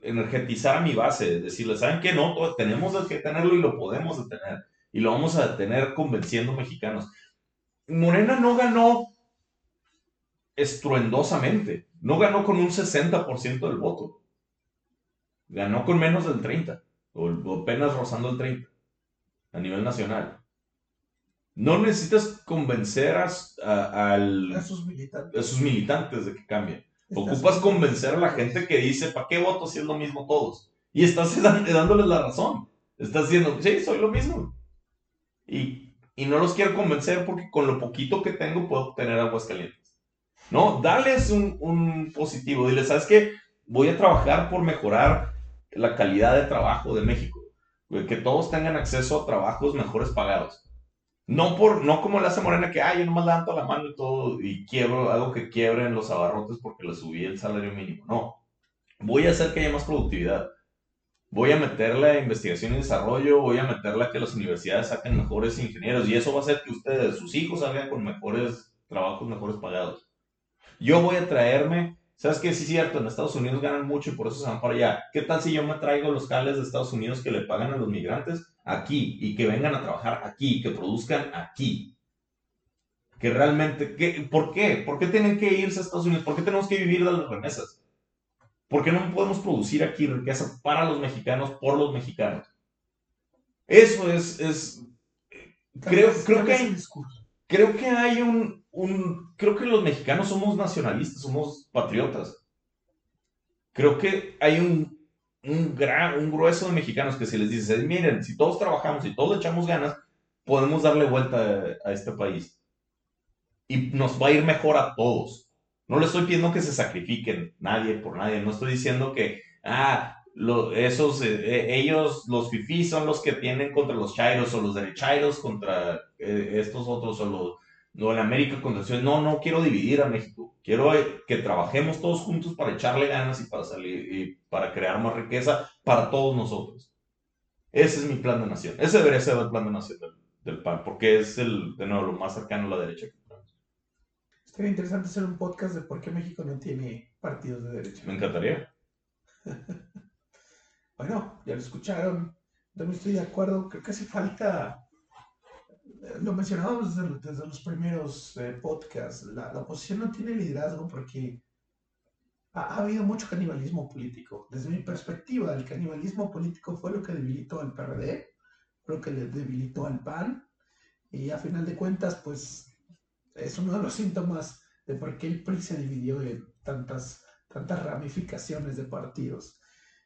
energetizar a mi base, decirle, ¿saben qué? No, tenemos que tenerlo y lo podemos detener. Y lo vamos a detener convenciendo mexicanos. Morena no ganó estruendosamente. No ganó con un 60% del voto. Ganó con menos del 30%, o apenas rozando el 30% a nivel nacional. No necesitas convencer a, sus militantes. de que cambien. Ocupas convencer a la gente que dice, ¿para qué voto si es lo mismo todos? Y estás dándoles la razón. Estás diciendo, sí, soy lo mismo. Y y no los quiero convencer porque con lo poquito que tengo puedo obtener aguas calientes. No, dales un, un positivo. Dile, ¿sabes qué? Voy a trabajar por mejorar la calidad de trabajo de México. Que todos tengan acceso a trabajos mejores pagados. No, por, no como le hace Morena que, ay, yo nomás levanto la mano y todo y quiebro, algo que quiebre en los abarrotes porque le subí el salario mínimo. No. Voy a hacer que haya más productividad. Voy a meterle a investigación y desarrollo, voy a meterle a que las universidades saquen mejores ingenieros y eso va a hacer que ustedes, sus hijos, salgan con mejores trabajos, mejores pagados. Yo voy a traerme ¿Sabes qué? Sí, es cierto, en Estados Unidos ganan mucho y por eso se van para allá. ¿Qué tal si yo me traigo los cales de Estados Unidos que le pagan a los migrantes aquí y que vengan a trabajar aquí, que produzcan aquí? Que realmente, ¿qué, ¿por qué? ¿Por qué tienen que irse a Estados Unidos? ¿Por qué tenemos que vivir de las remesas? ¿Por qué no podemos producir aquí riqueza para los mexicanos, por los mexicanos? Eso es, es creo, creo que hay, creo que hay un, un, creo que los mexicanos somos nacionalistas, somos patriotas. Creo que hay un, un, gran, un grueso de mexicanos que se les dice, miren, si todos trabajamos y todos echamos ganas, podemos darle vuelta a, este país. Y nos va a ir mejor a todos. No le estoy pidiendo que se sacrifiquen nadie por nadie. No estoy diciendo que, ah, esos, eh, eh, ellos, los fifís, son los que tienen contra los chairos o los derechairos contra eh, estos otros o los no, en América contra No, no quiero dividir a México. Quiero eh, que trabajemos todos juntos para echarle ganas y para salir y para crear más riqueza para todos nosotros. Ese es mi plan de nación. Ese debería ser el plan de nación del, PAN, porque es el, de nuevo, lo más cercano a la derecha que tenemos. Estaría interesante hacer un podcast de por qué México no tiene partidos de derecha. Me encantaría. bueno, ya lo escucharon. No estoy de acuerdo. Creo que hace falta lo mencionábamos desde, los primeros eh, podcasts, la, oposición no tiene liderazgo porque ha, habido mucho canibalismo político. Desde mi perspectiva, el canibalismo político fue lo que debilitó al PRD, lo que le debilitó al PAN, y a final de cuentas, pues es uno de los síntomas de por qué el PRI se dividió en tantas, tantas ramificaciones de partidos.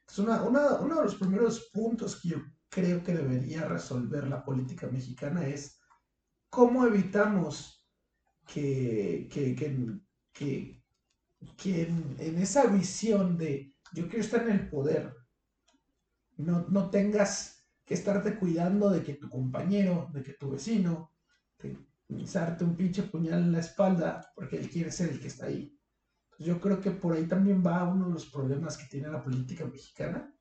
Es una, uno de los primeros puntos que yo creo que debería resolver la política mexicana es ¿cómo evitamos que, que, que, que, en, esa visión de yo quiero estar en el poder, no, no tengas que estarte cuidando de que tu compañero, de que tu vecino, te pisarte un pinche puñal en la espalda porque él quiere ser el que está ahí. yo creo que por ahí también va uno de los problemas que tiene la política mexicana.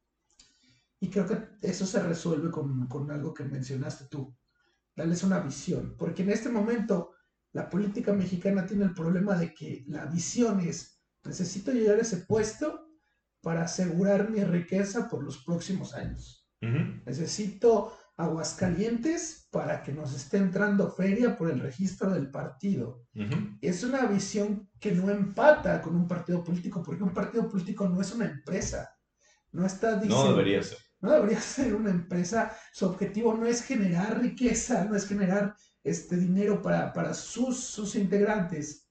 Y creo que eso se resuelve con, con algo que mencionaste tú, darles una visión, porque en este momento la política mexicana tiene el problema de que la visión es, necesito llegar a ese puesto para asegurar mi riqueza por los próximos años. Necesito Aguascalientes para que nos esté entrando feria por el registro del partido. Es una visión que no empata con un partido político, porque un partido político no es una empresa. No está diciendo, No debería ser no debería ser una empresa, su objetivo no es generar riqueza, no es generar este dinero para, sus, sus integrantes,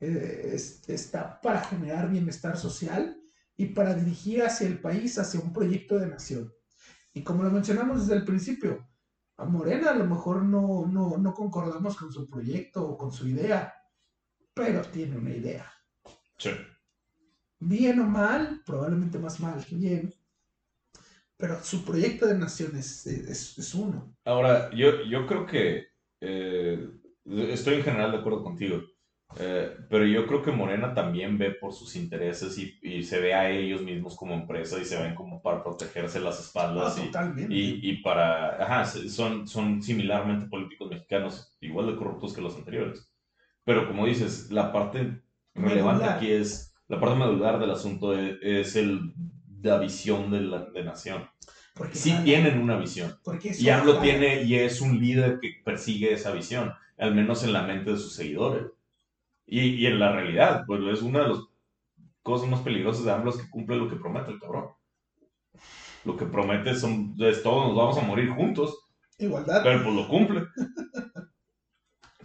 eh, está para generar bienestar social y para dirigir hacia el país, hacia un proyecto de nación. Y como lo mencionamos desde el principio, a Morena a lo mejor no, no, no concordamos con su proyecto o con su idea, pero tiene una idea. Sí. Bien o mal, probablemente más mal que bien, pero su proyecto de nación es, es, uno. Ahora, yo, yo creo que eh, estoy en general de acuerdo contigo, eh, pero yo creo que Morena también ve por sus intereses y, y, se ve a ellos mismos como empresa y se ven como para protegerse las espaldas ah, y, y, para, ajá, son, son similarmente políticos mexicanos, igual de corruptos que los anteriores. Pero como dices, la parte relevante aquí es, la parte medular del asunto es, es el la visión de la de nación. Porque sí tienen una visión. Y AMLO tiene y es un líder que persigue esa visión, al menos en la mente de sus seguidores. Y, y en la realidad, pues es una de las cosas más peligrosas de AMLO es que cumple lo que promete el cabrón. Lo que promete son, es todos nos vamos a morir juntos. Igualdad. Pero pues lo cumple.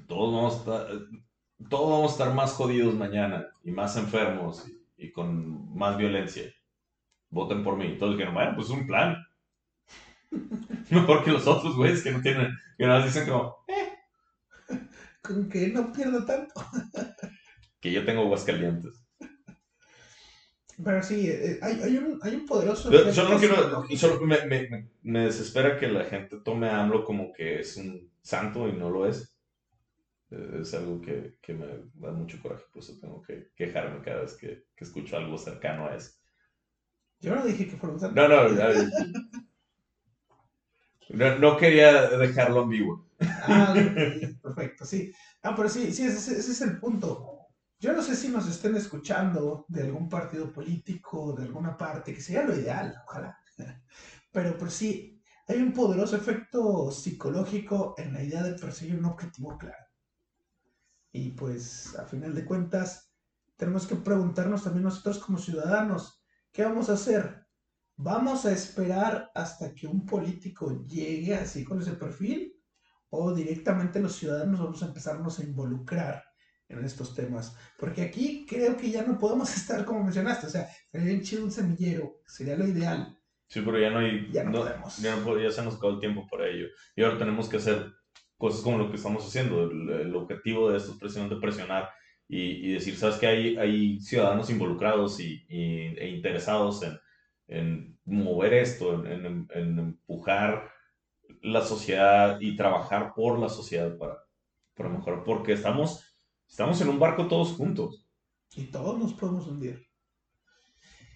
todos vamos a estar, todos vamos a estar más jodidos mañana y más enfermos y con más violencia voten por mí. Todos dijeron, bueno, pues es un plan. Mejor que los otros güeyes que no tienen, que nada dicen como, eh, con que no pierda tanto. que yo tengo Aguascalientes. Pero sí, eh, hay, hay, un, hay un poderoso. Yo, yo no quiero. Solo me, me, me, desespera que la gente tome a AMLO como que es un santo y no lo es. Eh, es algo que, que me da mucho coraje, por eso tengo que quejarme cada vez que, que escucho algo cercano a eso. Yo no dije que fuera un. No, no, no, no quería dejarlo en vivo. Ah, perfecto, sí. Ah, pero sí, sí, ese, ese es el punto yo no sé si nos estén escuchando de algún partido político, de alguna parte, que sería lo ideal, ojalá. Pero por sí, hay un poderoso efecto psicológico en la idea de perseguir un objetivo claro. Y pues, a final de cuentas, tenemos que preguntarnos también nosotros como ciudadanos, ¿qué vamos a hacer? ¿Vamos a esperar hasta que un político llegue así con ese perfil? ¿O directamente los ciudadanos vamos a empezarnos a involucrar en estos temas. Porque aquí creo que ya no podemos estar como mencionaste, o sea, sería chido un semillero, sería lo ideal. Sí, pero ya no hay... Ya no, podemos. Ya, se nos acabó el tiempo para ello. Y ahora tenemos que hacer cosas como lo que estamos haciendo. El, objetivo de esto es precisamente presionar y, decir, ¿sabes que hay, hay ciudadanos involucrados y, e interesados en, en, mover esto, en, empujar la sociedad y trabajar por la sociedad para, para mejorar? Porque estamos Estamos en un barco todos juntos. Y todos nos podemos hundir.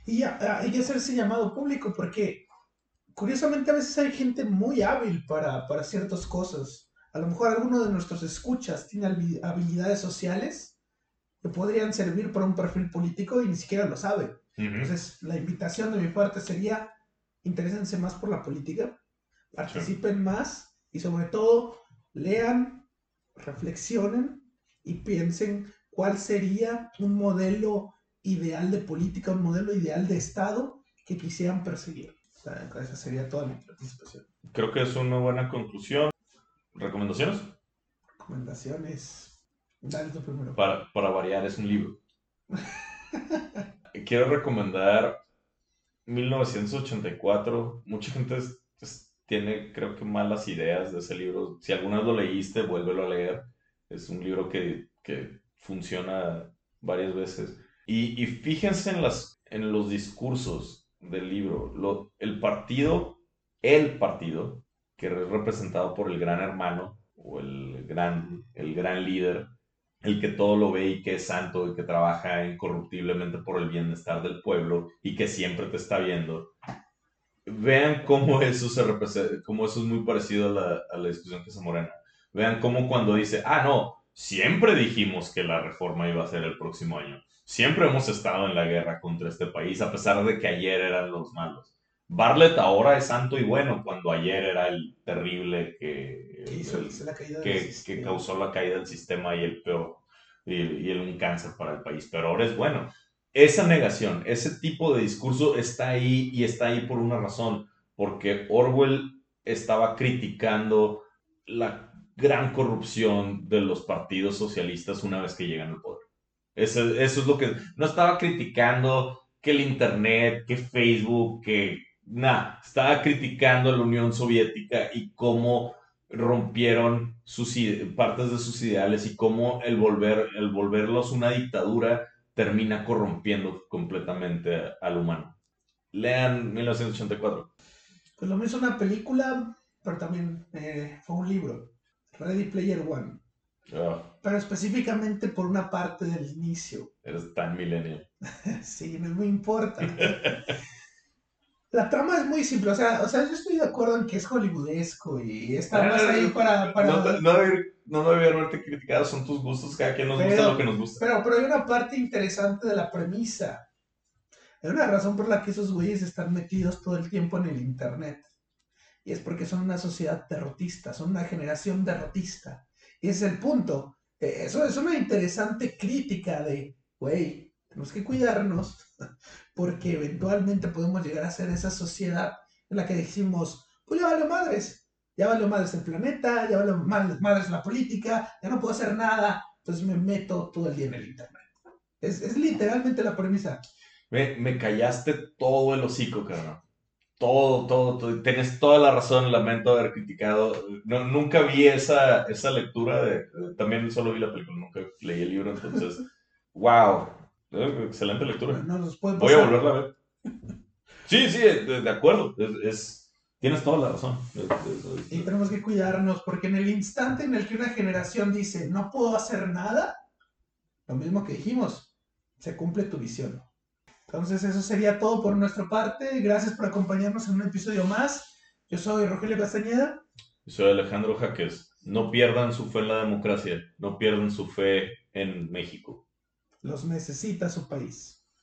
Y ya, ah, hay que hacerse llamado público porque, curiosamente, a veces hay gente muy hábil para, para ciertas cosas. A lo mejor alguno de nuestros escuchas tiene habilidades sociales que podrían servir para un perfil político y ni siquiera lo sabe. Entonces, la invitación de mi parte sería, interésense más por la política, participen más y sobre todo, lean, reflexionen y piensen cuál sería un modelo ideal de política, un modelo ideal de Estado que quisieran perseguir. esa sería toda mi participación. Creo que es una buena conclusión. ¿Recomendaciones? Recomendaciones. Dale primero. Para, para variar, es un libro. Quiero recomendar 1984. Mucha gente tiene, creo que, malas ideas de ese libro. Si alguna vez lo leíste, vuélvelo a leer es un libro que, funciona varias veces. Y, fíjense en, las, en los discursos del libro. Lo, el partido, el partido, que es representado por el gran hermano o el gran, el gran líder, el que todo lo ve y que es santo y que trabaja incorruptiblemente por el bienestar del pueblo y que siempre te está viendo. Vean cómo eso, se cómo eso es muy parecido a la, a la discusión que se morena Vean cómo cuando dice, ah, no, siempre dijimos que la reforma iba a ser el próximo año. Siempre hemos estado en la guerra contra este país, a pesar de que ayer eran los malos. Bartlett ahora es santo y bueno, cuando ayer era el terrible que, que, causó la caída del sistema y el peor, y, el, un cáncer para el país, pero ahora es bueno. Esa negación, ese tipo de discurso está ahí y está ahí por una razón, porque Orwell estaba criticando la gran corrupción de los partidos socialistas una vez que llegan al poder. Eso, eso es lo que... No estaba criticando que el Internet, que Facebook, que... Nada, estaba criticando a la Unión Soviética y cómo rompieron sus, partes de sus ideales y cómo el, volver, el volverlos una dictadura termina corrompiendo completamente al humano. Lean 1984. Pues lo mismo una película, pero también eh, fue un libro. Ready Player One. Ah. Pero específicamente por una parte del inicio. Eres tan millennial. sí, no me importa. La trama es muy simple, o sea, o sea, yo estoy de acuerdo en que es hollywoodesco y está más ahí para... para... No, no, no debí haberte criticado, son tus gustos, cada quien nos gusta lo que nos gusta. Pero, pero hay una parte interesante de la premisa. Hay una razón por la que esos güeyes están metidos todo el tiempo en el internet. Y es porque son una sociedad derrotista, son una generación derrotista. Y ese es el punto. Eh, eso es una interesante crítica de, güey, tenemos que cuidarnos porque eventualmente podemos llegar a ser esa sociedad en la que decimos, pues ya vale madres, ya vale madres el planeta, ya vale madres la política, ya no puedo hacer nada, entonces me meto todo el día en el Internet. Es, literalmente la premisa. Me, me callaste todo el hocico, cabrón. todo, todo, todo. Tienes toda la razón, lamento haber criticado. No, nunca vi esa, esa lectura, de, también solo vi la película, nunca leí el libro, entonces, wow, excelente lectura. No puede Voy a volverla a ver. Sí, sí, de, de acuerdo, es, es- tienes toda la razón. Es- Y tenemos que cuidarnos, porque en el instante en el que una generación dice, no puedo hacer nada, lo mismo que dijimos, se cumple tu visión. Entonces eso sería todo por nuestra parte. Gracias por acompañarnos en un episodio más. Yo soy Rogelio Castañeda. Soy Alejandro Jaques. No pierdan su fe en la democracia, no pierdan su fe en México. Los necesita su país.